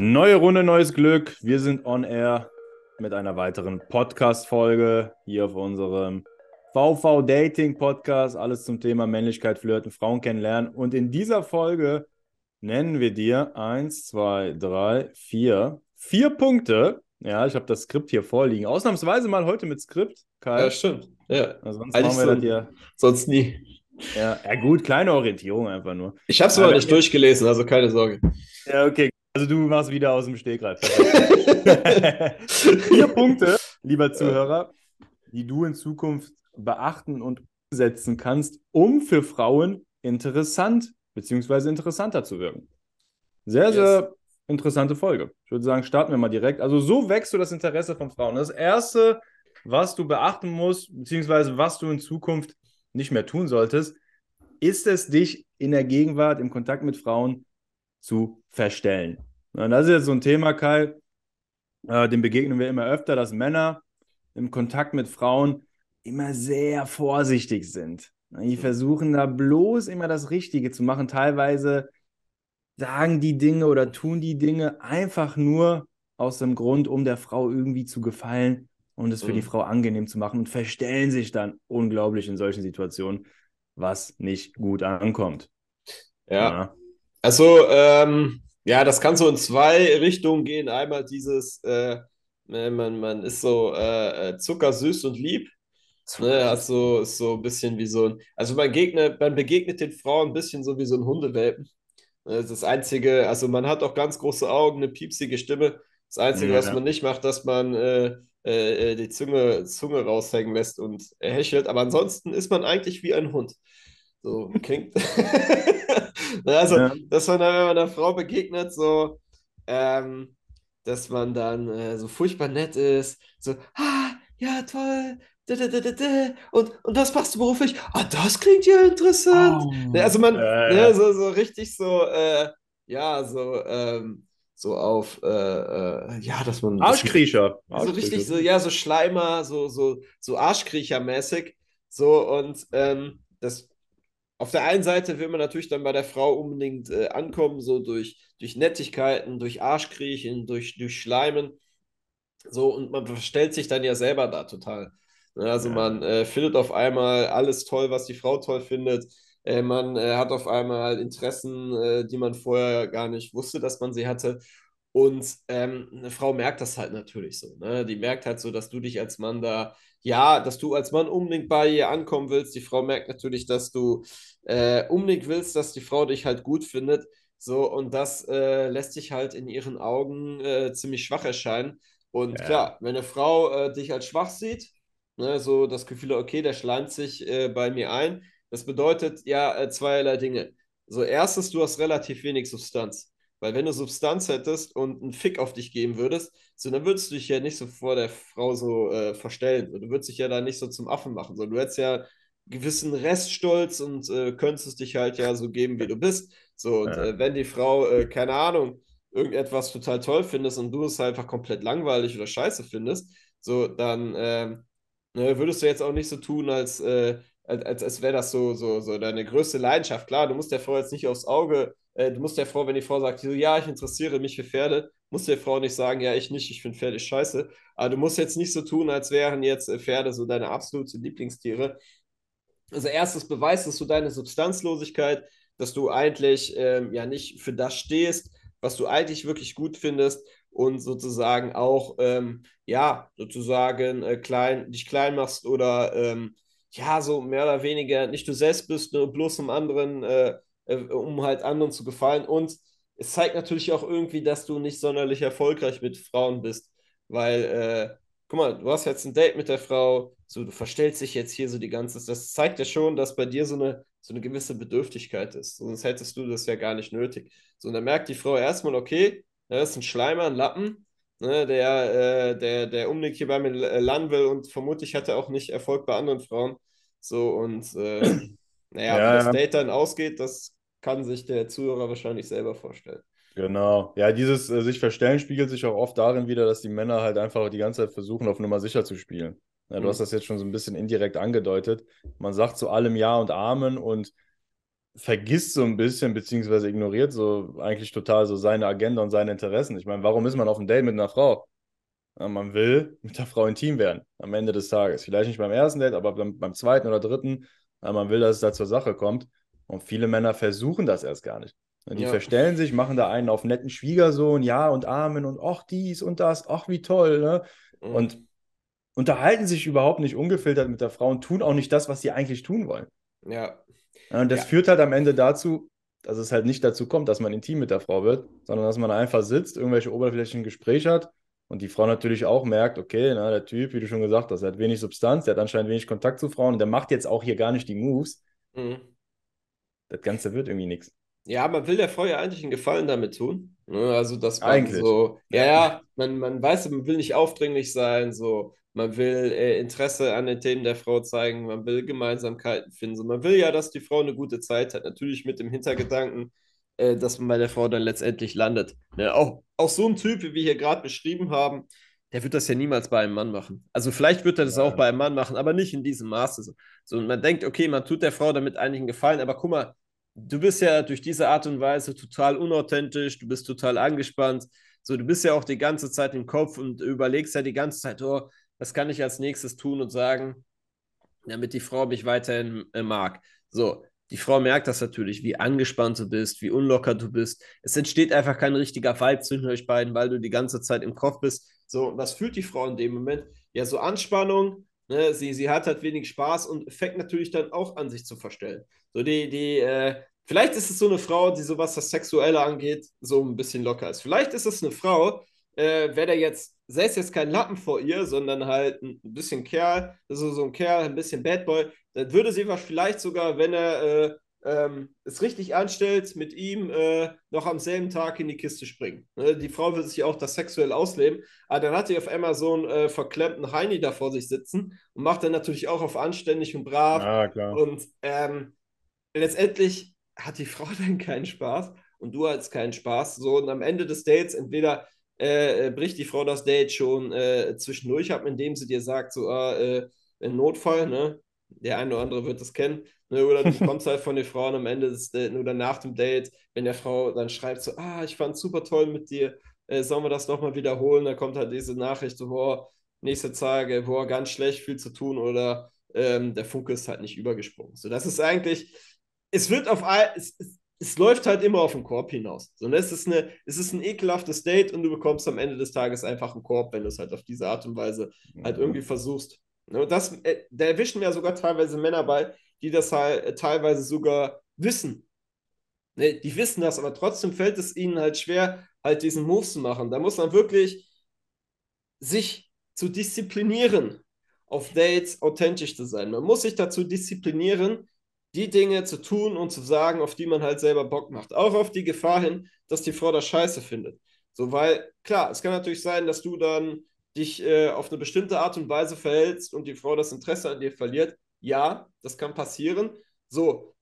Neue Runde, neues Glück. Wir sind on air mit einer weiteren Podcast-Folge hier auf unserem VV Dating Podcast. Alles zum Thema Männlichkeit, Flirten, Frauen kennenlernen. Und in dieser Folge nennen wir dir eins, zwei, drei, vier, vier Punkte. Ja, ich habe das Skript hier vorliegen. Ausnahmsweise mal heute mit Skript, Kai. Ja, stimmt. Ja. sonst machen wir so, das hier. Sonst nie. Ja, ja, gut, kleine Orientierung einfach nur. Ich habe es aber nicht durchgelesen, also keine Sorge. Ja, okay. Also du machst wieder aus dem Stegreif. Vier Punkte, lieber Zuhörer, die du in Zukunft beachten und umsetzen kannst, um für Frauen interessant bzw. interessanter zu wirken. Sehr, yes. sehr interessante Folge. Ich würde sagen, starten wir mal direkt. Also so wächst du das Interesse von Frauen. Das Erste, was du beachten musst, beziehungsweise was du in Zukunft nicht mehr tun solltest, ist es, dich in der Gegenwart, im Kontakt mit Frauen zu verstellen. Und das ist jetzt so ein Thema, Kai, äh, dem begegnen wir immer öfter, dass Männer im Kontakt mit Frauen immer sehr vorsichtig sind. Die versuchen da bloß immer das Richtige zu machen. Teilweise sagen die Dinge oder tun die Dinge einfach nur aus dem Grund, um der Frau irgendwie zu gefallen und es für mhm. die Frau angenehm zu machen und verstellen sich dann unglaublich in solchen Situationen, was nicht gut ankommt. Ja. ja. Also, ähm, ja, das kann so in zwei Richtungen gehen. Einmal dieses, äh, ne, man, man ist so äh, äh zuckersüß und lieb. Ne, also ist so ein bisschen wie so ein, also man, gegnet, man begegnet den Frauen ein bisschen so wie so ein Hundewelpen. Ne, das ist das Einzige, also man hat auch ganz große Augen, eine piepsige Stimme. Das Einzige, ja. was man nicht macht, dass man äh, äh, äh, die Zunge, Zunge raushängen lässt und hechelt. Aber ansonsten ist man eigentlich wie ein Hund. So klingt. also, ja. dass man dann, wenn man einer Frau begegnet, so, ähm, dass man dann äh, so furchtbar nett ist, so, ah, ja, toll, und, und das machst du beruflich? Ah, das klingt ja interessant. Oh, also man, äh, ne, so, so richtig so, äh, ja, so, ähm, so auf, äh, äh, ja, dass man. Arschkriecher. So richtig so, ja, so Schleimer, so, so, so Arschkriecher-mäßig. So, und ähm, das auf der einen Seite will man natürlich dann bei der Frau unbedingt äh, ankommen, so durch, durch Nettigkeiten, durch Arschkriechen, durch, durch Schleimen. So, und man verstellt sich dann ja selber da total. Ne, also ja. man äh, findet auf einmal alles toll, was die Frau toll findet. Äh, man äh, hat auf einmal Interessen, äh, die man vorher gar nicht wusste, dass man sie hatte. Und ähm, eine Frau merkt das halt natürlich so. Ne? Die merkt halt so, dass du dich als Mann da, ja, dass du als Mann unbedingt bei ihr ankommen willst. Die Frau merkt natürlich, dass du äh, unbedingt willst, dass die Frau dich halt gut findet. So, und das äh, lässt sich halt in ihren Augen äh, ziemlich schwach erscheinen. Und ja. klar, wenn eine Frau äh, dich als schwach sieht, ne, so das Gefühl, okay, der schleimt sich äh, bei mir ein, das bedeutet ja äh, zweierlei Dinge. So, erstens, du hast relativ wenig Substanz. Weil wenn du Substanz hättest und einen Fick auf dich geben würdest, so, dann würdest du dich ja nicht so vor der Frau so äh, verstellen. So, du würdest dich ja da nicht so zum Affen machen. So, du hättest ja gewissen Reststolz und äh, könntest dich halt ja so geben, wie du bist. So, und ja. äh, wenn die Frau, äh, keine Ahnung, irgendetwas total toll findest und du es einfach komplett langweilig oder scheiße findest, so, dann ähm, ne, würdest du jetzt auch nicht so tun, als, äh, als, als, als wäre das so, so, so deine größte Leidenschaft. Klar, du musst der Frau jetzt nicht aufs Auge, äh, du musst der Frau, wenn die Frau sagt, so, ja, ich interessiere mich für Pferde, musst der Frau nicht sagen, ja, ich nicht, ich finde Pferde scheiße. Aber du musst jetzt nicht so tun, als wären jetzt äh, Pferde so deine absolute Lieblingstiere. Also erstes beweist dass du deine Substanzlosigkeit, dass du eigentlich ähm, ja nicht für das stehst, was du eigentlich wirklich gut findest und sozusagen auch, ähm, ja, sozusagen äh, klein, dich klein machst oder ähm, ja, so mehr oder weniger nicht du selbst bist, nur bloß um anderen, äh, äh, um halt anderen zu gefallen. Und es zeigt natürlich auch irgendwie, dass du nicht sonderlich erfolgreich mit Frauen bist, weil, äh, guck mal, du hast jetzt ein Date mit der Frau, so du verstellst dich jetzt hier so die ganze, das zeigt ja schon, dass bei dir so eine, so eine gewisse Bedürftigkeit ist. Sonst hättest du das ja gar nicht nötig. So, und dann merkt die Frau erstmal, okay, das ist ein Schleimer, ein Lappen, ne, der, äh, der, der unbedingt hier bei mir landen will und vermutlich hat er auch nicht Erfolg bei anderen Frauen. So, und äh, naja, ja, wie das. Date dann ausgeht, das kann sich der Zuhörer wahrscheinlich selber vorstellen. Genau. Ja, dieses äh, sich verstellen spiegelt sich auch oft darin wieder, dass die Männer halt einfach die ganze Zeit versuchen, auf Nummer sicher zu spielen. Ja, du mhm. hast das jetzt schon so ein bisschen indirekt angedeutet. Man sagt zu allem Ja und Amen und vergisst so ein bisschen, beziehungsweise ignoriert so eigentlich total so seine Agenda und seine Interessen. Ich meine, warum ist man auf einem Date mit einer Frau? Ja, man will mit der Frau intim werden am Ende des Tages. Vielleicht nicht beim ersten Date, aber beim, beim zweiten oder dritten. Ja, man will, dass es da zur Sache kommt. Und viele Männer versuchen das erst gar nicht. Die ja. verstellen sich, machen da einen auf netten Schwiegersohn, ja und Amen und ach dies und das, ach wie toll. Ne? Mhm. Und unterhalten sich überhaupt nicht ungefiltert mit der Frau und tun auch nicht das, was sie eigentlich tun wollen. Ja. Und das ja. führt halt am Ende dazu, dass es halt nicht dazu kommt, dass man intim mit der Frau wird, sondern dass man einfach sitzt, irgendwelche oberflächlichen Gespräche hat und die Frau natürlich auch merkt, okay, na, der Typ, wie du schon gesagt hast, der hat wenig Substanz, der hat anscheinend wenig Kontakt zu Frauen und der macht jetzt auch hier gar nicht die Moves. Mhm. Das Ganze wird irgendwie nichts. Ja, man will der Frau ja eigentlich einen Gefallen damit tun. Ne? Also, dass man eigentlich. so, ja, ja, man, man weiß, man will nicht aufdringlich sein, so, man will äh, Interesse an den Themen der Frau zeigen, man will Gemeinsamkeiten finden. So, man will ja, dass die Frau eine gute Zeit hat. Natürlich mit dem Hintergedanken, äh, dass man bei der Frau dann letztendlich landet. Ne? Auch, auch so ein Typ, wie wir hier gerade beschrieben haben, der wird das ja niemals bei einem Mann machen. Also vielleicht wird er das ja. auch bei einem Mann machen, aber nicht in diesem Maße. So. so, und man denkt, okay, man tut der Frau damit einen Gefallen, aber guck mal, du bist ja durch diese Art und Weise total unauthentisch, du bist total angespannt. So, du bist ja auch die ganze Zeit im Kopf und überlegst ja die ganze Zeit, oh, was kann ich als nächstes tun und sagen, damit die Frau mich weiterhin äh, mag. So, die Frau merkt das natürlich, wie angespannt du bist, wie unlocker du bist. Es entsteht einfach kein richtiger Vibe zwischen euch beiden, weil du die ganze Zeit im Kopf bist. So, was fühlt die Frau in dem Moment? Ja, so Anspannung, ne? sie, sie hat halt wenig Spaß und fängt natürlich dann auch an, sich zu verstellen. So, die, die, äh, vielleicht ist es so eine Frau, die so was das Sexuelle angeht, so ein bisschen locker ist. Vielleicht ist es eine Frau, äh, wäre der jetzt, säß jetzt kein Lappen vor ihr, sondern halt ein bisschen Kerl, also so ein Kerl, ein bisschen Bad Boy, dann würde sie vielleicht sogar, wenn er äh, ähm, es richtig anstellt, mit ihm äh, noch am selben Tag in die Kiste springen. Ne? Die Frau will sich auch das sexuell ausleben, aber dann hat sie auf einmal so einen äh, verklemmten Heini da vor sich sitzen und macht dann natürlich auch auf anständig und brav. Ja. Und ähm, letztendlich hat die Frau dann keinen Spaß und du hast keinen Spaß. So, und am Ende des Dates entweder äh, äh, bricht die Frau das Date schon äh, zwischendurch ab, indem sie dir sagt, so, ah, äh, ein Notfall, ne? Der eine oder andere wird das kennen. Ne? Oder du kommst halt von den Frauen am Ende des Dates oder nach dem Date, wenn der Frau dann schreibt, so, ah, ich fand super toll mit dir, äh, sollen wir das nochmal wiederholen? Da kommt halt diese Nachricht, so, boah, nächste Tage, boah, ganz schlecht, viel zu tun oder ähm, der Funke ist halt nicht übergesprungen. So, das ist eigentlich, es wird auf all, es, es, es läuft halt immer auf den Korb hinaus. So, ne? es, ist eine, es ist ein ekelhaftes Date und du bekommst am Ende des Tages einfach einen Korb, wenn du es halt auf diese Art und Weise halt irgendwie versuchst. Ne? Und das, äh, da erwischen ja sogar teilweise Männer bei, die das halt teilweise sogar wissen. Ne? Die wissen das, aber trotzdem fällt es ihnen halt schwer, halt diesen Move zu machen. Da muss man wirklich sich zu disziplinieren, auf Dates authentisch zu sein. Man muss sich dazu disziplinieren, die Dinge zu tun und zu sagen, auf die man halt selber Bock macht. Auch auf die Gefahr hin, dass die Frau das scheiße findet. So, weil, klar, es kann natürlich sein, dass du dann dich äh, auf eine bestimmte Art und Weise verhältst und die Frau das Interesse an dir verliert. Ja, das kann passieren. So,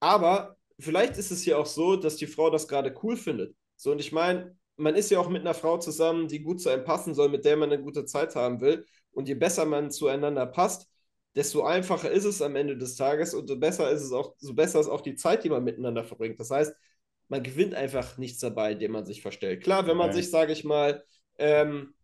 aber vielleicht ist es ja auch so, dass die Frau das gerade cool findet. So, und ich meine, man ist ja auch mit einer Frau zusammen, die gut zu einem passen soll, mit der man eine gute Zeit haben will. Und je besser man zueinander passt, desto einfacher ist es am Ende des Tages und so besser ist es auch, so besser ist auch die Zeit, die man miteinander verbringt. Das heißt, man gewinnt einfach nichts dabei, indem man sich verstellt. Klar, wenn man okay. sich, sage ich mal, ähm,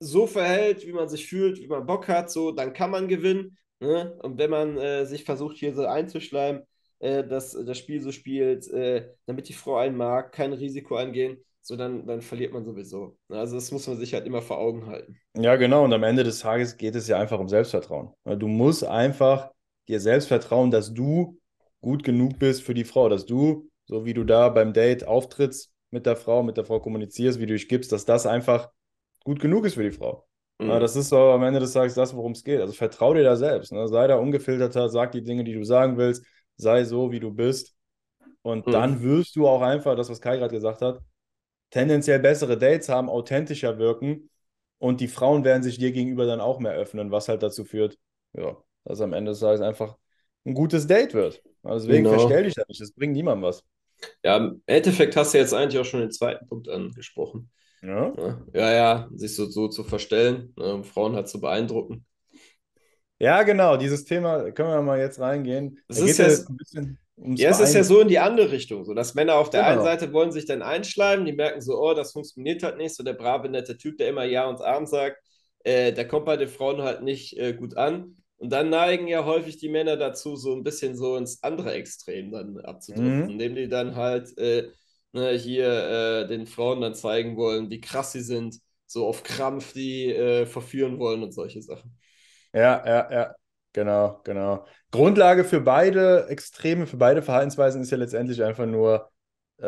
so verhält, wie man sich fühlt, wie man Bock hat, so, dann kann man gewinnen. Ne? Und wenn man äh, sich versucht, hier so einzuschleimen, äh, dass das Spiel so spielt, äh, damit die Frau einen mag, kein Risiko eingehen, so dann, dann verliert man sowieso. Also das muss man sich halt immer vor Augen halten. Ja, genau. Und am Ende des Tages geht es ja einfach um Selbstvertrauen. Du musst einfach dir selbst vertrauen, dass du gut genug bist für die Frau, dass du, so wie du da beim Date auftrittst mit der Frau, mit der Frau kommunizierst, wie du dich gibst, dass das einfach gut genug ist für die Frau. Mhm. Ja, das ist so am Ende des Tages das, worum es geht. Also vertrau dir da selbst. Ne? Sei da ungefilterter, sag die Dinge, die du sagen willst, sei so, wie du bist. Und mhm. dann wirst du auch einfach, das, was Kai gerade gesagt hat, tendenziell bessere Dates haben, authentischer wirken und die Frauen werden sich dir gegenüber dann auch mehr öffnen, was halt dazu führt, ja, dass am Ende des Tages einfach ein gutes Date wird. Also deswegen genau. verstell dich da nicht, das bringt niemandem was. Ja, im Endeffekt hast du jetzt eigentlich auch schon den zweiten Punkt angesprochen. Ja, ja, ja sich so, so zu verstellen, ne, um Frauen halt zu beeindrucken. Ja, genau, dieses Thema können wir mal jetzt reingehen. Es ist ja- jetzt ein bisschen Ja, es ist ja so in die andere Richtung, so dass Männer auf der Genau. einen Seite wollen sich dann einschleimen, die merken so, oh, das funktioniert halt nicht, so der brave, nette Typ, der immer Ja und Abend sagt, äh, der kommt bei den Frauen halt nicht äh, gut an. Und dann neigen ja häufig die Männer dazu, so ein bisschen so ins andere Extrem dann abzudriften, Mhm. indem die dann halt äh, ne, hier äh, den Frauen dann zeigen wollen, wie krass sie sind, so auf Krampf die äh, verführen wollen und solche Sachen. Ja, ja, ja, genau, genau. Grundlage für beide Extreme, für beide Verhaltensweisen ist ja letztendlich einfach nur äh,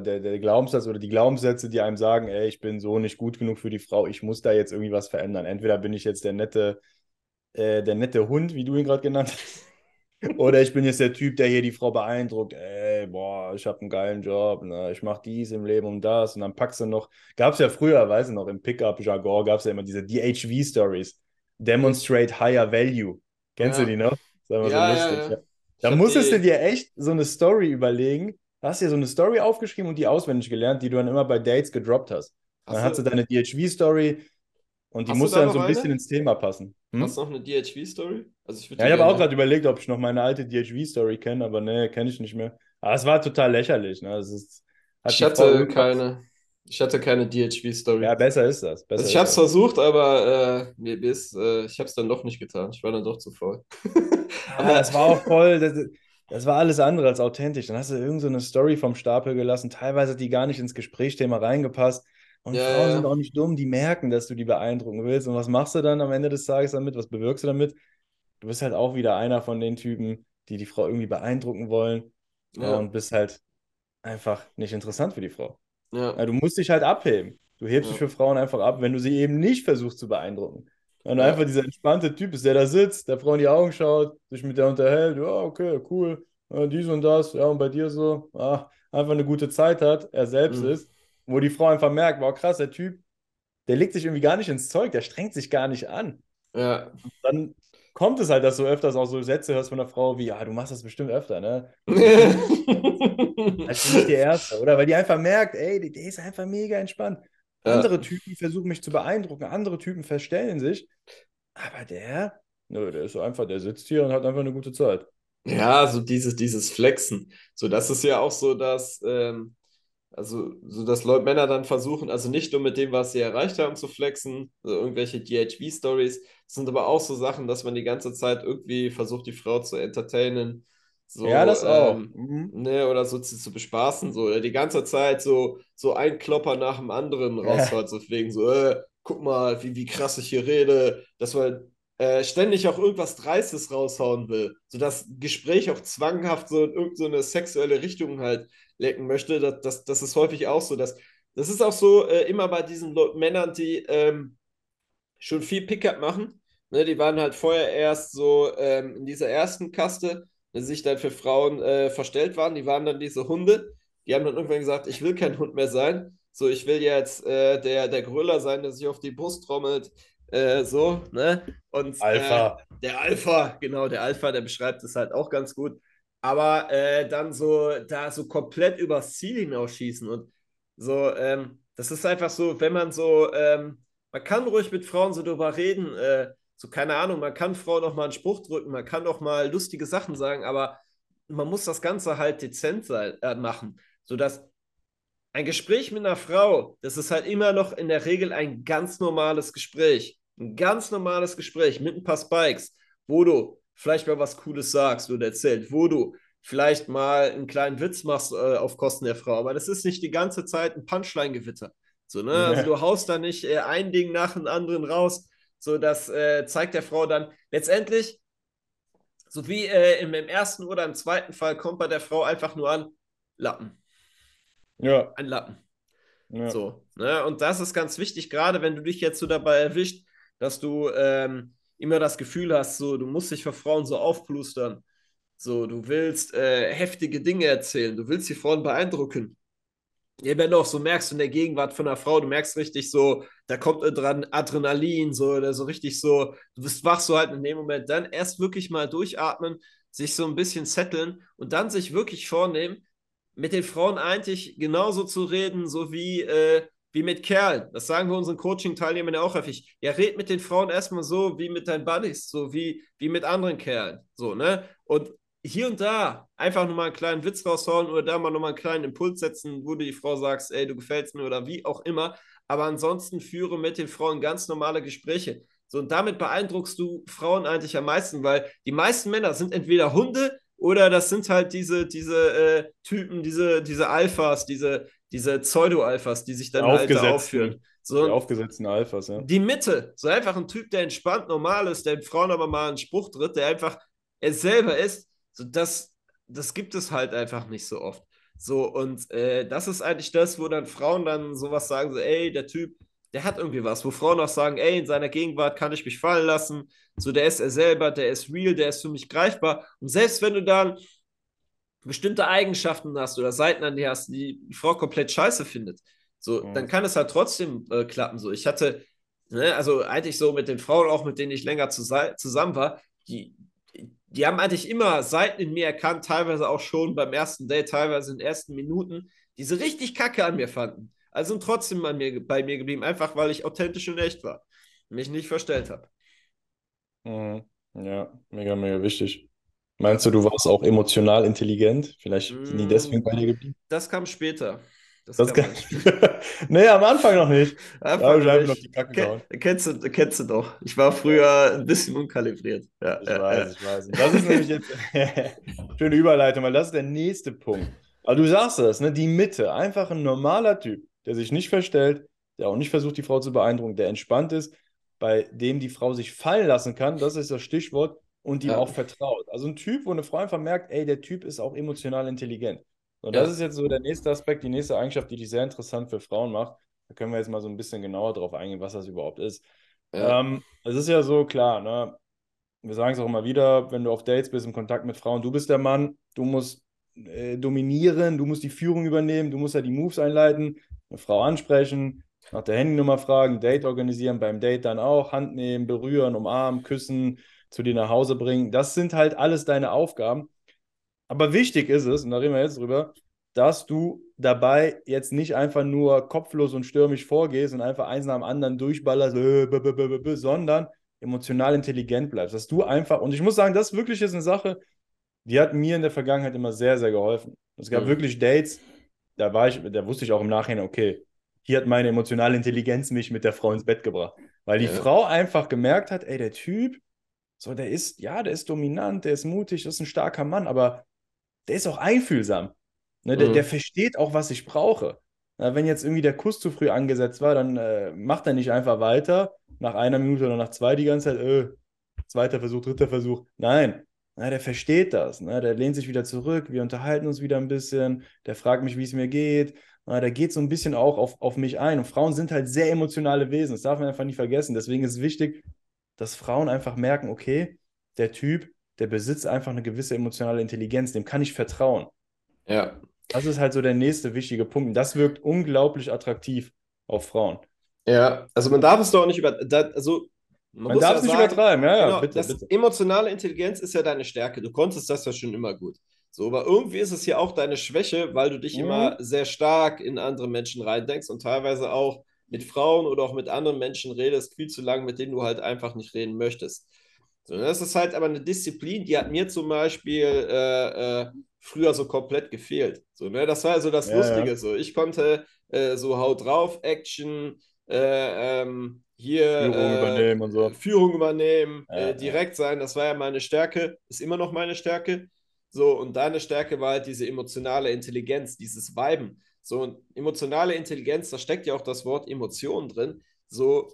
der, der Glaubenssatz oder die Glaubenssätze, die einem sagen, ey, ich bin so nicht gut genug für die Frau, ich muss da jetzt irgendwie was verändern. Entweder bin ich jetzt der nette, äh, der nette Hund, wie du ihn gerade genannt hast, oder ich bin jetzt der Typ, der hier die Frau beeindruckt, ey, boah, ich habe einen geilen Job, ne? ich mache dies im Leben und das und dann packst du noch, gab es ja früher, weiß ich noch, im Pickup-Jargon gab es ja immer diese DHV-Stories. Demonstrate Higher Value. Kennst Ja. du die noch? Das immer Ja, so lustig. ja. Da musstest du dir echt so eine Story überlegen. Da hast du dir so eine Story aufgeschrieben und die auswendig gelernt, die du dann immer bei Dates gedroppt hast. Dann Hast hast du deine DHV-Story und die musste da dann so ein bisschen eine? ins Thema passen. Hm? Hast du noch eine DHV-Story? Also ich Ja, ich habe auch gerade überlegt, ob ich noch meine alte DHV-Story kenne, aber nee, kenne ich nicht mehr. Aber es war total lächerlich. Ne? Es ist, hat Ich hatte keine, ich hatte keine DHV-Story. Ja, besser ist das. Besser Also ich habe es versucht, aber äh, mir ist, äh, ich habe es dann doch nicht getan. Ich war dann doch zu faul. Ah, das war auch voll, das, das war alles andere als authentisch. Dann hast du irgend so eine Story vom Stapel gelassen. Teilweise hat die gar nicht ins Gesprächsthema reingepasst. Und Ja, Frauen ja. sind auch nicht dumm, die merken, dass du die beeindrucken willst. Und was machst du dann am Ende des Tages damit? Was bewirkst du damit? Du bist halt auch wieder einer von den Typen, die die Frau irgendwie beeindrucken wollen. Ja. Und bist halt einfach nicht interessant für die Frau. Ja. Ja, du musst dich halt abheben. Du hebst Ja. dich für Frauen einfach ab, wenn du sie eben nicht versuchst zu beeindrucken. Wenn du einfach dieser entspannte Typ bist, der da sitzt, der Frau in die Augen schaut, sich mit der unterhält, ja, okay, cool, ja, dies und das, ja, und bei dir so, ah, einfach eine gute Zeit hat, er selbst Mhm. ist, wo die Frau einfach merkt, wow, krass, der Typ, der legt sich irgendwie gar nicht ins Zeug, der strengt sich gar nicht an. Ja. Dann kommt es halt, dass du öfters auch so Sätze hörst von der Frau wie, ja, du machst das bestimmt öfter, ne? Als nicht die Erste, oder? Weil die einfach merkt, ey, der, ist einfach mega entspannt. Ja. Andere Typen versuchen mich zu beeindrucken, andere Typen verstellen sich. Aber der, nö, der ist so einfach, der sitzt hier und hat einfach eine gute Zeit. Ja, so dieses, dieses Flexen. So, das ist ja auch so, dass, ähm, also, so dass Leute, Männer dann versuchen, also nicht nur mit dem, was sie erreicht haben, zu flexen, so irgendwelche DHV-Stories, das sind aber auch so Sachen, dass man die ganze Zeit irgendwie versucht, die Frau zu entertainen. So, ja, das auch. ähm, Mhm. ne, oder so zu, zu bespaßen, so, oder die ganze Zeit so, so ein Klopper nach dem anderen raushaut, so wegen so, äh, guck mal, wie, wie krass ich hier rede, dass man äh, ständig auch irgendwas Dreistes raushauen will, so das Gespräch auch zwanghaft so in irgendeine sexuelle Richtung halt lecken möchte, das, das, das ist häufig auch so, dass, das ist auch so äh, immer bei diesen Männern, die ähm, schon viel Pickup machen, ne, die waren halt vorher erst so ähm, in dieser ersten Kaste, die sich dann für Frauen äh, verstellt waren. Die waren dann diese Hunde. Die haben dann irgendwann gesagt, ich will kein Hund mehr sein. So, ich will jetzt äh, der, der Gröler sein, der sich auf die Brust trommelt. Äh, so, ne? Und Alpha. Äh, der Alpha, genau, der Alpha, der beschreibt es halt auch ganz gut. Aber äh, dann so, da so komplett übers Ziel hinausschießen und so, ähm, das ist einfach so, wenn man so, ähm, man kann ruhig mit Frauen so drüber reden, äh, so, keine Ahnung, man kann Frauen auch mal einen Spruch drücken, man kann auch mal lustige Sachen sagen, aber man muss das Ganze halt dezent sein, äh, machen, sodass ein Gespräch mit einer Frau, das ist halt immer noch in der Regel ein ganz normales Gespräch. Ein ganz normales Gespräch mit ein paar Spikes, wo du vielleicht mal was Cooles sagst oder erzählst, wo du vielleicht mal einen kleinen Witz machst äh, auf Kosten der Frau, aber das ist nicht die ganze Zeit ein Punchline-Gewitter. So, ne? Also du haust da nicht äh, ein Ding nach dem anderen raus, so, das äh, zeigt der Frau dann letztendlich, so wie äh, im, im, ersten oder im zweiten Fall, kommt bei der Frau einfach nur an, Lappen. Ja. Ein Lappen. ja. So, ne? Und das ist ganz wichtig, gerade wenn du dich jetzt so dabei erwischt, dass du ähm, immer das Gefühl hast, so, du musst dich für Frauen so aufplustern. So, du willst äh, heftige Dinge erzählen, du willst die Frauen beeindrucken. Ja, wenn du auch so merkst in der Gegenwart von einer Frau, du merkst richtig so, da kommt dran Adrenalin, so oder so richtig so, du bist wach so halt in dem Moment, dann erst wirklich mal durchatmen, sich so ein bisschen setteln und dann sich wirklich vornehmen, mit den Frauen eigentlich genauso zu reden, so wie, äh, wie mit Kerlen. Das sagen wir unseren Coaching-Teilnehmern ja auch häufig. Ja, red mit den Frauen erstmal so wie mit deinen Buddies, so wie, wie mit anderen Kerlen. So, ne? Und hier und da einfach nochmal einen kleinen Witz raushauen oder da mal nochmal einen kleinen Impuls setzen, wo du die Frau sagst, ey, du gefällst mir oder wie auch immer. Aber ansonsten führe mit den Frauen ganz normale Gespräche. So, und damit beeindruckst du Frauen eigentlich am meisten, weil die meisten Männer sind entweder Hunde oder das sind halt diese, diese äh, Typen, diese, diese Alphas, diese, diese Pseudo-Alphas, die sich dann halt da aufführen. So, die aufgesetzten Alphas, ja. Die Mitte, so einfach ein Typ, der entspannt, normal ist, der den Frauen aber mal einen Spruch tritt, der einfach es selber ist, so das, das gibt es halt einfach nicht so oft. So, und äh, das ist eigentlich das, wo dann Frauen dann sowas sagen, so, ey, der Typ, der hat irgendwie was, wo Frauen auch sagen, ey, in seiner Gegenwart kann ich mich fallen lassen, so, der ist er selber, der ist real, der ist für mich greifbar. Und selbst wenn du dann bestimmte Eigenschaften hast oder Seiten an dir hast, die die Frau komplett scheiße findet, so, mhm. dann kann es halt trotzdem äh, klappen. So, ich hatte, ne, also eigentlich so mit den Frauen, auch mit denen ich länger zu zusammen war, die, die haben eigentlich immer Seiten in mir erkannt, teilweise auch schon beim ersten Date, teilweise in den ersten Minuten, die sie richtig kacke an mir fanden. Also sind trotzdem bei mir, bei mir geblieben, einfach weil ich authentisch und echt war. Mich nicht verstellt habe. Mhm. Ja, mega, mega wichtig. Meinst du, du warst auch emotional intelligent? Vielleicht nie deswegen bei dir geblieben? Das kam später. Das, das kann nee, am Anfang noch nicht. Anfang da habe ich einfach noch die Kacke gehauen. Kennst du, kennst du doch. Ich war früher ein bisschen unkalibriert. Ja, ich ja, weiß, ja. ich weiß. Das ist nämlich jetzt schöne Überleitung, weil das ist der nächste Punkt. Aber du sagst es, ne? die Mitte. Einfach ein normaler Typ, der sich nicht verstellt, der auch nicht versucht, die Frau zu beeindrucken, der entspannt ist, bei dem die Frau sich fallen lassen kann. Das ist das Stichwort. Und ihm ja. auch vertraut. Also ein Typ, wo eine Frau einfach merkt, ey, der Typ ist auch emotional intelligent. Und ja. das ist jetzt so der nächste Aspekt, die nächste Eigenschaft, die dich sehr interessant für Frauen macht. Da können wir jetzt mal so ein bisschen genauer drauf eingehen, was das überhaupt ist. Ja. Ähm, es ist ja so klar, ne? Wir sagen es auch immer wieder, wenn du auf Dates bist, im Kontakt mit Frauen, du bist der Mann, du musst äh, dominieren, du musst die Führung übernehmen, du musst ja die Moves einleiten, eine Frau ansprechen, nach der Handynummer fragen, Date organisieren, beim Date dann auch, Hand nehmen, berühren, umarmen, küssen, zu dir nach Hause bringen. Das sind halt alles deine Aufgaben. Aber wichtig ist es, und da reden wir jetzt drüber, dass du dabei jetzt nicht einfach nur kopflos und stürmisch vorgehst und einfach eins nach dem anderen durchballerst, äh, sondern emotional intelligent bleibst. Dass du einfach, und ich muss sagen, das wirklich ist eine Sache, die hat mir in der Vergangenheit immer sehr, sehr geholfen. Es gab mhm. wirklich Dates, da war ich, da wusste ich auch im Nachhinein, okay, hier hat meine emotionale Intelligenz mich mit der Frau ins Bett gebracht. Weil die ja. Frau einfach gemerkt hat, ey, der Typ, so, der ist, ja, der ist dominant, der ist mutig, das ist ein starker Mann, aber der ist auch einfühlsam. Ne, der, mhm. der versteht auch, was ich brauche. Na, wenn jetzt irgendwie der Kuss zu früh angesetzt war, dann äh, macht er nicht einfach weiter, nach einer Minute oder nach zwei die ganze Zeit, äh, zweiter Versuch, dritter Versuch. Nein, na, der versteht das. Ne? Der lehnt sich wieder zurück, wir unterhalten uns wieder ein bisschen, der fragt mich, wie es mir geht. Na, der geht so ein bisschen auch auf, auf mich ein. Und Frauen sind halt sehr emotionale Wesen, das darf man einfach nicht vergessen. Deswegen ist es wichtig, dass Frauen einfach merken, okay, der Typ, der besitzt einfach eine gewisse emotionale Intelligenz, dem kann ich vertrauen. Ja. Das ist halt so der nächste wichtige Punkt. Das wirkt unglaublich attraktiv auf Frauen. Ja, also man darf es doch nicht über. also man, man darf ja es nicht sagen, übertreiben, ja, ja, genau, bitte, das, bitte. Emotionale Intelligenz ist ja deine Stärke. Du konntest das ja schon immer gut. So, aber irgendwie ist es ja auch deine Schwäche, weil du dich mhm. immer sehr stark in andere Menschen reindenkst und teilweise auch mit Frauen oder auch mit anderen Menschen redest, viel zu lang, mit denen du halt einfach nicht reden möchtest. So, das ist halt aber eine Disziplin, die hat mir zum Beispiel äh, äh, früher so komplett gefehlt. So, ne? Das war also das ja, Lustige. Ja. So. Ich konnte äh, so Haut drauf, Action, äh, ähm, hier Führung äh, übernehmen und so. Führung übernehmen, ja, direkt sein, das war ja meine Stärke, ist immer noch meine Stärke. So, und deine Stärke war halt diese emotionale Intelligenz, dieses Weiben. So, emotionale Intelligenz, da steckt ja auch das Wort Emotion drin. So,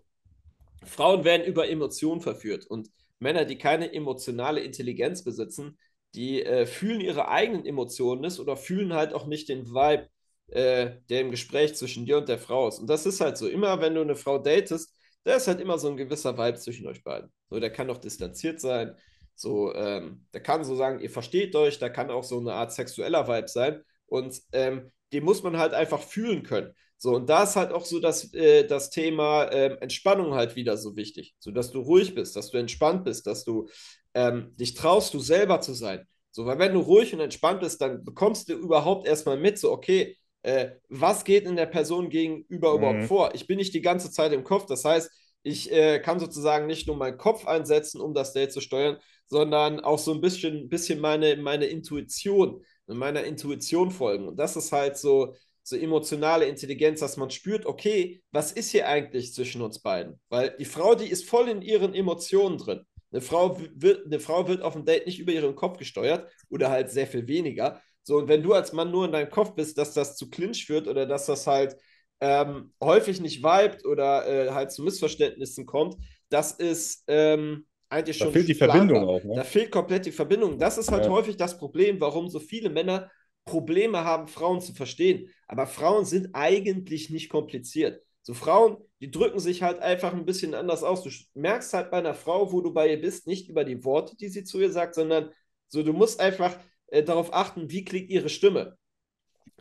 Frauen werden über Emotionen verführt. Und Männer, die keine emotionale Intelligenz besitzen, die äh, fühlen ihre eigenen Emotionen nicht oder fühlen halt auch nicht den Vibe, äh, der im Gespräch zwischen dir und der Frau ist. Und das ist halt so. Immer wenn du eine Frau datest, da ist halt immer so ein gewisser Vibe zwischen euch beiden. So, der kann auch distanziert sein. So, ähm, der kann so sagen, ihr versteht euch, da kann auch so eine Art sexueller Vibe sein. Und ähm, den muss man halt einfach fühlen können. So, und da ist halt auch so das, äh, das Thema äh, Entspannung halt wieder so wichtig. So, dass du ruhig bist, dass du entspannt bist, dass du ähm, dich traust, du selber zu sein. So, weil wenn du ruhig und entspannt bist, dann bekommst du überhaupt erstmal mit, so, okay, äh, was geht in der Person gegenüber Mhm. überhaupt vor? Ich bin nicht die ganze Zeit im Kopf, das heißt, ich äh, kann sozusagen nicht nur meinen Kopf einsetzen, um das Date zu steuern, sondern auch so ein bisschen, bisschen meine, meine Intuition, meiner Intuition folgen. Und das ist halt so, so emotionale Intelligenz, dass man spürt, okay, was ist hier eigentlich zwischen uns beiden? Weil die Frau, die ist voll in ihren Emotionen drin. Eine Frau wird, eine Frau wird auf dem Date nicht über ihren Kopf gesteuert oder halt sehr viel weniger. So, und wenn du als Mann nur in deinem Kopf bist, dass das zu Clinch führt oder dass das halt ähm, häufig nicht vibet oder äh, halt zu Missverständnissen kommt, das ist ähm, eigentlich Da schon fehlt die. Verbindung auch, ne? Da fehlt komplett die Verbindung. Das ist halt Ja. häufig das Problem, warum so viele Männer Probleme haben, Frauen zu verstehen. Aber Frauen sind eigentlich nicht kompliziert. So Frauen, die drücken sich halt einfach ein bisschen anders aus. Du merkst halt bei einer Frau, wo du bei ihr bist, nicht über die Worte, die sie zu ihr sagt, sondern so, du musst einfach äh, darauf achten, wie klingt ihre Stimme.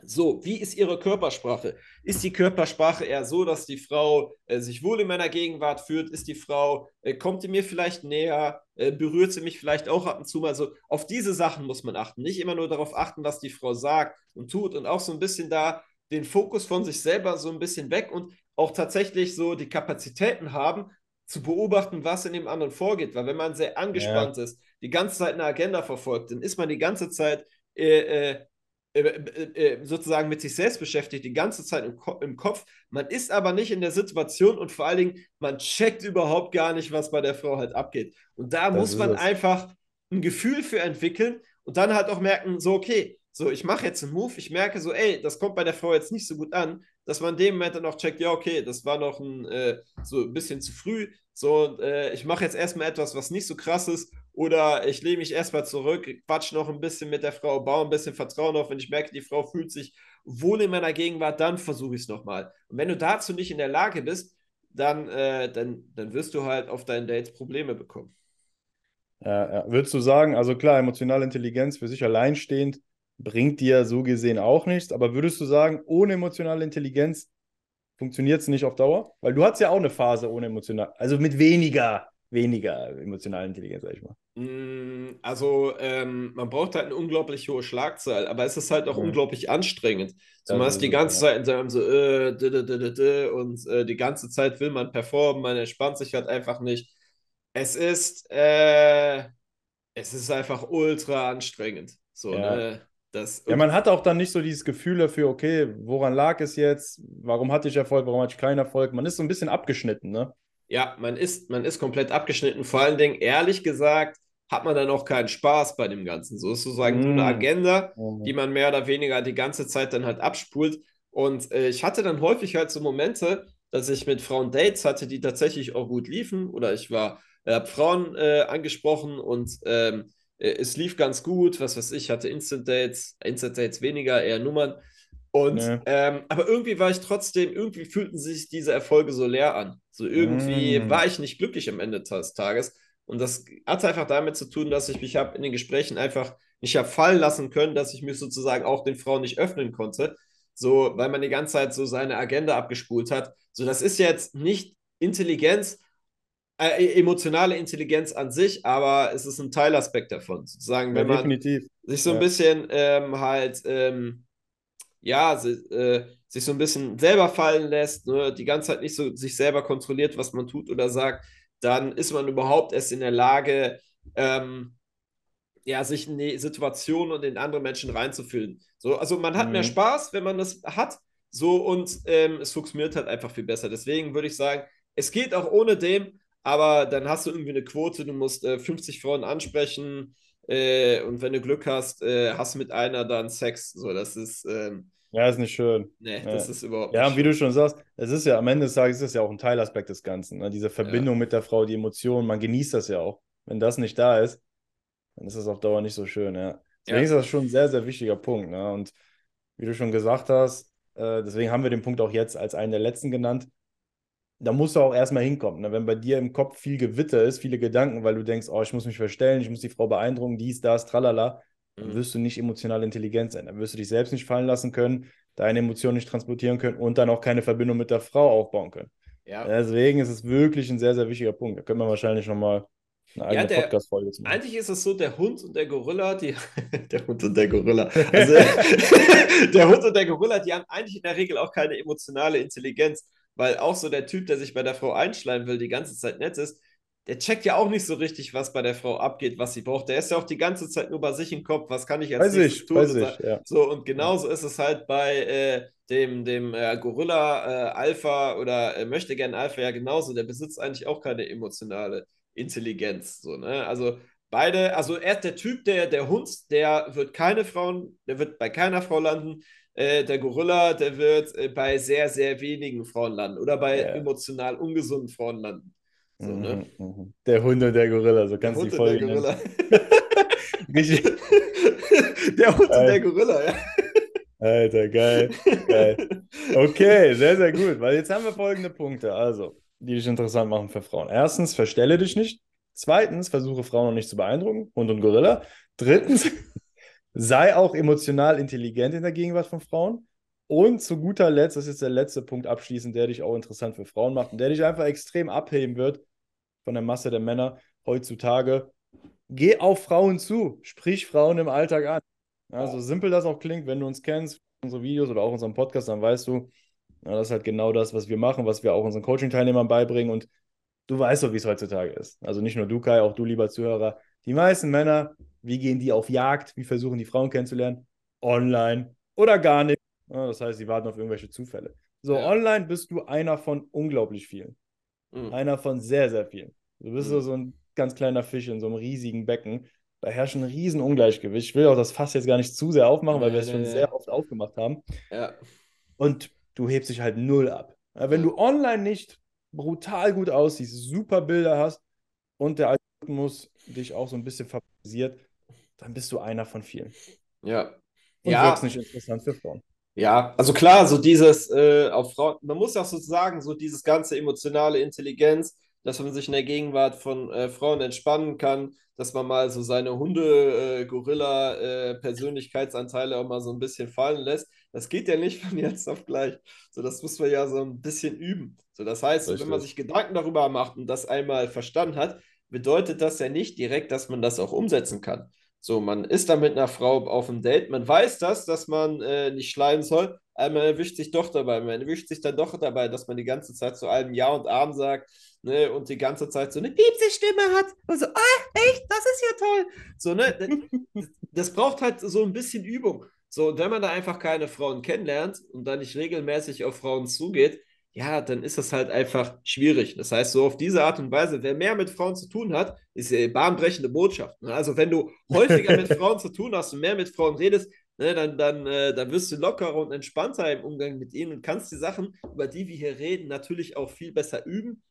So, wie ist ihre Körpersprache? Ist die Körpersprache eher so, dass die Frau äh, sich wohl in meiner Gegenwart fühlt? Ist die Frau, äh, kommt die mir vielleicht näher? Äh, berührt sie mich vielleicht auch ab und zu mal? So, auf diese Sachen muss man achten. Nicht immer nur darauf achten, was die Frau sagt und tut und auch so ein bisschen da den Fokus von sich selber so ein bisschen weg und auch tatsächlich so die Kapazitäten haben, zu beobachten, was in dem anderen vorgeht. Weil wenn man sehr angespannt ist, die ganze Zeit eine Agenda verfolgt, dann ist man die ganze Zeit äh, äh, sozusagen mit sich selbst beschäftigt, die ganze Zeit im, Ko im, Kopf. Man ist aber nicht in der Situation und vor allen Dingen, man checkt überhaupt gar nicht, was bei der Frau halt abgeht. Und da Das muss man es. einfach ein Gefühl für entwickeln und dann halt auch merken, so, okay, so, ich mache jetzt einen Move, ich merke so, ey, das kommt bei der Frau jetzt nicht so gut an, dass man in dem Moment dann auch checkt, ja, okay, das war noch ein, äh, so ein bisschen zu früh, so, äh, ich mache jetzt erstmal etwas, was nicht so krass ist, oder ich lehne mich erstmal zurück, quatsch noch ein bisschen mit der Frau, baue ein bisschen Vertrauen auf. Wenn ich merke, die Frau fühlt sich wohl in meiner Gegenwart, dann versuche ich es nochmal. Und wenn du dazu nicht in der Lage bist, dann, äh, dann, dann wirst du halt auf deinen Dates Probleme bekommen. Ja, ja. Würdest du sagen, also klar, emotionale Intelligenz für sich alleinstehend bringt dir so gesehen auch nichts, aber würdest du sagen, ohne emotionale Intelligenz funktioniert es nicht auf Dauer? Weil du hattest ja auch eine Phase ohne emotional, also mit weniger, weniger emotionaler Intelligenz, sag ich mal. Mm, Also, ähm, man braucht halt eine unglaublich hohe Schlagzahl, aber es ist halt auch Mhm. unglaublich anstrengend. So, man ist die ganze. Zeit in seinem so, äh, dü, dü, dü, und äh, die ganze Zeit will man performen, man entspannt sich halt einfach nicht. Es ist, äh, es ist einfach ultra anstrengend. So, Ja. ne? Das, Ja, man hat auch dann nicht so dieses Gefühl dafür, okay, woran lag es jetzt? Warum hatte ich Erfolg? Warum hatte ich keinen Erfolg? Man ist so ein bisschen abgeschnitten, ne? Ja, man ist, man ist komplett abgeschnitten. Vor allen Dingen, ehrlich gesagt, hat man dann auch keinen Spaß bei dem Ganzen. So ist sozusagen nur eine Mm. Agenda, Mhm. die man mehr oder weniger die ganze Zeit dann halt abspult. Und äh, ich hatte dann häufig halt so Momente, dass ich mit Frauen Dates hatte, die tatsächlich auch gut liefen. Oder ich war, äh, habe Frauen äh, angesprochen und ähm, äh, es lief ganz gut. Was weiß ich, hatte Instant Dates, Instant Dates weniger, eher Nummern. Und Nee. ähm, aber irgendwie war ich trotzdem, irgendwie fühlten sich diese Erfolge so leer an. So irgendwie Mm. war ich nicht glücklich am Ende des Tages. Und das hatte einfach damit zu tun, dass ich mich habe in den Gesprächen einfach nicht habe fallen lassen können, dass ich mich sozusagen auch den Frauen nicht öffnen konnte. So, weil man die ganze Zeit so seine Agenda abgespult hat. So, das ist jetzt nicht Intelligenz, äh, emotionale Intelligenz an sich, aber es ist ein Teilaspekt davon. Sozusagen, Ja, wenn man definitiv. sich so ein Ja. bisschen ähm, halt, ähm, ja, si- äh, sich so ein bisschen selber fallen lässt, ne, die ganze Zeit nicht so sich selber kontrolliert, was man tut oder sagt, dann ist man überhaupt erst in der Lage, ähm, ja, sich in die Situation und in andere Menschen reinzufühlen. So, also man hat mehr Mhm. Spaß, wenn man das hat, so und ähm, es funktioniert halt einfach viel besser. Deswegen würde ich sagen, es geht auch ohne dem, aber dann hast du irgendwie eine Quote, du musst äh, 50 Frauen ansprechen äh, und wenn du Glück hast, äh, hast du mit einer dann Sex. So, das ist, ähm, Ja, ist nicht schön. nee, Ja. das ist überhaupt Ja, nicht und wie schön. du schon sagst, es ist ja am Ende des Tages ist es ja auch ein Teilaspekt des Ganzen. Ne? Diese Verbindung mit der Frau, die Emotionen, man genießt das ja auch. Wenn das nicht da ist, dann ist das auf Dauer nicht so schön, ja. Deswegen Ja. ist das schon ein sehr, sehr wichtiger Punkt. Ne? Und wie du schon gesagt hast, äh, deswegen haben wir den Punkt auch jetzt als einen der letzten genannt. Da musst du auch erstmal hinkommen. Ne? Wenn bei dir im Kopf viel Gewitter ist, viele Gedanken, weil du denkst, oh, ich muss mich verstellen, ich muss die Frau beeindrucken, dies, das, tralala, dann Mhm. wirst du nicht emotional intelligent sein. Dann wirst du dich selbst nicht fallen lassen können, deine Emotionen nicht transportieren können und dann auch keine Verbindung mit der Frau aufbauen können. Ja. Deswegen ist es wirklich ein sehr, sehr wichtiger Punkt. Da können wir wahrscheinlich nochmal eine eigene Ja, der- Podcast-Folge zu machen. Eigentlich ist es so, der Hund und der Gorilla, die. der Hund und der Gorilla. Also, der Hund und der Gorilla, die haben eigentlich in der Regel auch keine emotionale Intelligenz, weil auch so der Typ, der sich bei der Frau einschleimen will, die ganze Zeit nett ist, der checkt ja auch nicht so richtig, was bei der Frau abgeht, was sie braucht. Der ist ja auch die ganze Zeit nur bei sich im Kopf, was kann ich nächstes ich, tun? Und ich, ja. So, und genauso ist es halt bei äh, dem, dem äh, Gorilla äh, Alpha oder äh, möchte gern Alpha ja genauso. Der besitzt eigentlich auch keine emotionale Intelligenz. So, ne? Also beide, also er ist der Typ, der, der Hund, der wird keine Frauen, der wird bei keiner Frau landen. Äh, der Gorilla, der wird äh, bei sehr, sehr wenigen Frauen landen oder bei Ja. emotional ungesunden Frauen landen. So, ne? Mhm, mhm. Der Hund und der Gorilla, so Der kannst du Hund die und der Folge nennen. Gorilla. Richtig. der Hund und der Gorilla, ja. Alter, geil. Geil. Okay, sehr, sehr gut. Weil jetzt haben wir folgende Punkte, also, die dich interessant machen für Frauen. Erstens, verstelle dich nicht. Zweitens, versuche Frauen noch nicht zu beeindrucken. Hund und Gorilla. Drittens, sei auch emotional intelligent in der Gegenwart von Frauen. Und zu guter Letzt, das ist der letzte Punkt abschließend, der dich auch interessant für Frauen macht und der dich einfach extrem abheben wird von der Masse der Männer heutzutage. Geh auf Frauen zu, sprich Frauen im Alltag an. Ja, so simpel das auch klingt, wenn du uns kennst, unsere Videos oder auch unseren Podcast, dann weißt du, ja, das ist halt genau das, was wir machen, was wir auch unseren Coaching-Teilnehmern beibringen. Und du weißt doch, wie es heutzutage ist. Also nicht nur du, Kai, auch du, lieber Zuhörer. Die meisten Männer, wie gehen die auf Jagd? Wie versuchen die Frauen kennenzulernen? Online oder gar nicht. Ja, das heißt, sie warten auf irgendwelche Zufälle. So, Ja. online bist du einer von unglaublich vielen. Mhm. Einer von sehr, sehr vielen. Du bist so, Mhm. so ein ganz kleiner Fisch in so einem riesigen Becken. Da herrscht ein riesen Ungleichgewicht. Ich will auch das Fass jetzt gar nicht zu sehr aufmachen, weil wir es schon sehr oft aufgemacht haben. Ja. Und du hebst dich halt null ab. Wenn du online nicht brutal gut aussiehst, super Bilder hast und der Algorithmus dich auch so ein bisschen favorisiert, dann bist du einer von vielen. Ja. Und Ja, wirkst nicht interessant für Frauen. Ja, also klar, so dieses äh, auf Frauen, man muss ja auch so sagen, so dieses ganze emotionale Intelligenz, dass man sich in der Gegenwart von äh, Frauen entspannen kann, dass man mal so seine Hunde, äh, Gorilla, äh, Persönlichkeitsanteile auch mal so ein bisschen fallen lässt. Das geht ja nicht von jetzt auf gleich. So, das muss man ja so ein bisschen üben. So, das heißt, wenn man Richtig. sich Gedanken darüber macht und das einmal verstanden hat, bedeutet das ja nicht direkt, dass man das auch umsetzen kann. So, man ist da mit einer Frau auf einem Date, man weiß das, dass man äh, nicht schleimen soll, aber man erwischt sich doch dabei, man erwischt sich dann doch dabei, dass man die ganze Zeit zu allem Ja und Arm sagt, ne, und die ganze Zeit so eine Piepse-Stimme hat und so, ah, echt, das ist ja toll. So, ne, das, braucht halt so ein bisschen Übung. So, und wenn man da einfach keine Frauen kennenlernt und dann nicht regelmäßig auf Frauen zugeht, ja, dann ist das halt einfach schwierig. Das heißt, so auf diese Art und Weise, wer mehr mit Frauen zu tun hat, ist eine bahnbrechende Botschaft. ne? Also, wenn du häufiger mit Frauen zu tun hast und mehr mit Frauen redest, ne, dann, dann, äh, dann wirst du lockerer und entspannter im Umgang mit ihnen und kannst die Sachen, über die wir hier reden, natürlich auch viel besser üben.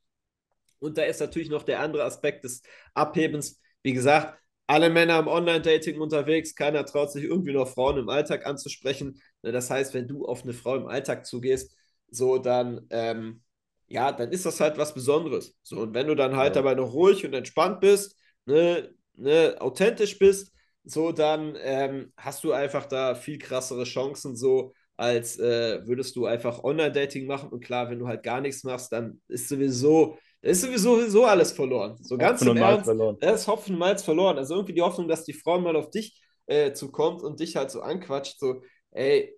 Und da ist natürlich noch der andere Aspekt des Abhebens. Wie gesagt, alle Männer im Online-Dating unterwegs, keiner traut sich irgendwie noch Frauen im Alltag anzusprechen. Ne, Das heißt, wenn du auf eine Frau im Alltag zugehst, so dann, ähm, ja, dann ist das halt was Besonderes. So, und wenn du dann halt Ja. dabei noch ruhig und entspannt bist, ne, ne, authentisch bist, so dann ähm, hast du einfach da viel krassere Chancen, so als äh, würdest du einfach Online-Dating machen. Und klar, wenn du halt gar nichts machst, dann ist sowieso, ist sowieso, sowieso alles verloren. So ganz Hopfen im und Malz Ernst, verloren. da ist Hopfen und Malz verloren. Also irgendwie die Hoffnung, dass die Frau mal auf dich äh, zukommt und dich halt so anquatscht, so, ey,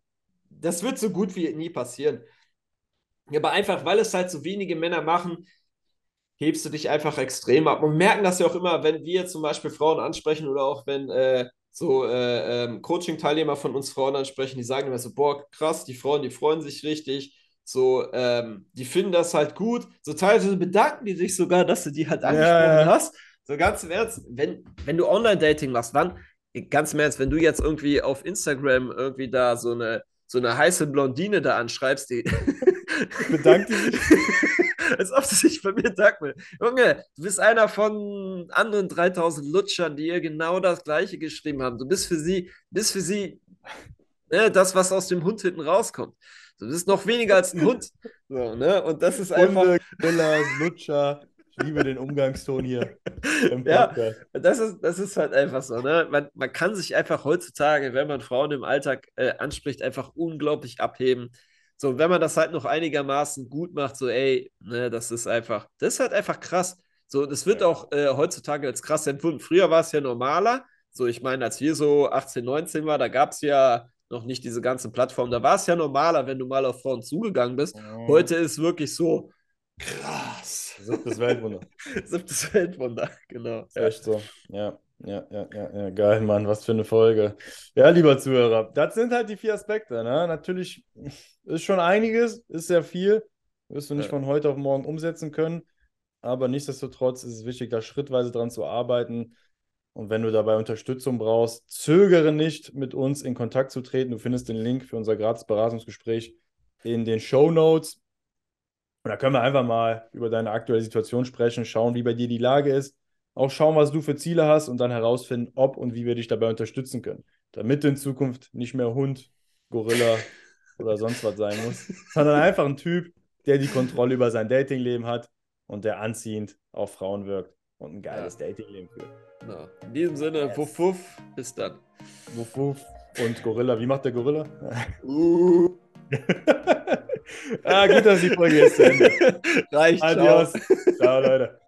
das wird so gut wie nie passieren. Aber einfach, weil es halt so wenige Männer machen, hebst du dich einfach extrem ab. Und merken das ja auch immer, wenn wir zum Beispiel Frauen ansprechen oder auch wenn äh, so äh, ähm, Coaching-Teilnehmer von uns Frauen ansprechen, die sagen immer so, boah, krass, die Frauen, die freuen sich richtig. So, ähm, die finden das halt gut. So teilweise bedanken die sich sogar, dass du die halt angesprochen ja. hast. So ganz im Ernst, wenn, wenn du Online-Dating machst, wann, ganz im Ernst, wenn du jetzt irgendwie auf Instagram irgendwie da so eine, so eine heiße Blondine da anschreibst, die Bedankt sich? Als ob sie sich bei mir danken will. Junge, du bist einer von anderen 3000 Lutschern, die ihr genau das Gleiche geschrieben haben. Du bist für sie, bist für sie ne, das, was aus dem Hund hinten rauskommt. Du bist noch weniger als ein Hund. So, ne? Und das ist einfach, Hunde, Lutscher. Ich liebe den Umgangston hier Ja. Das ist, das ist halt einfach so. Ne? Man, man kann sich einfach heutzutage, wenn man Frauen im Alltag äh, anspricht, einfach unglaublich abheben. So, wenn man das halt noch einigermaßen gut macht, so, ey, ne, das ist einfach, das ist halt einfach krass. So, das wird auch äh, heutzutage als krass empfunden. Früher war es ja normaler. So, ich meine, als wir so 18, 19 waren, da gab es ja noch nicht diese ganzen Plattformen. Da war es ja normaler, wenn du mal auf Frauen zugegangen bist. Mhm. Heute ist wirklich so krass. Siebtes Weltwunder. Siebtes Weltwunder, genau. Ist echt so. Ja, ja, ja, ja, ja. Geil, Mann. Was für eine Folge. Ja, lieber Zuhörer, das sind halt die vier Aspekte. Ne? Natürlich ist schon einiges, ist sehr viel. Wirst du nicht Ja. von heute auf morgen umsetzen können. Aber nichtsdestotrotz ist es wichtig, da schrittweise dran zu arbeiten. Und wenn du dabei Unterstützung brauchst, zögere nicht, mit uns in Kontakt zu treten. Du findest den Link für unser gratis Beratungsgespräch in den Show Notes. Und da können wir einfach mal über deine aktuelle Situation sprechen, schauen, wie bei dir die Lage ist, auch schauen, was du für Ziele hast und dann herausfinden, ob und wie wir dich dabei unterstützen können. Damit du in Zukunft nicht mehr Hund, Gorilla oder sonst was sein musst, sondern einfach ein Typ, der die Kontrolle über sein Datingleben hat und der anziehend auf Frauen wirkt und ein geiles Datingleben führt. Genau. In diesem Sinne, wuff, wuff, bis dann. Wuff, wuff. Und Gorilla, wie macht der Gorilla? Uh. ah, gut, dass die Folge jetzt zu Ende. Reicht, ciao. Adios. Ciao, Leute.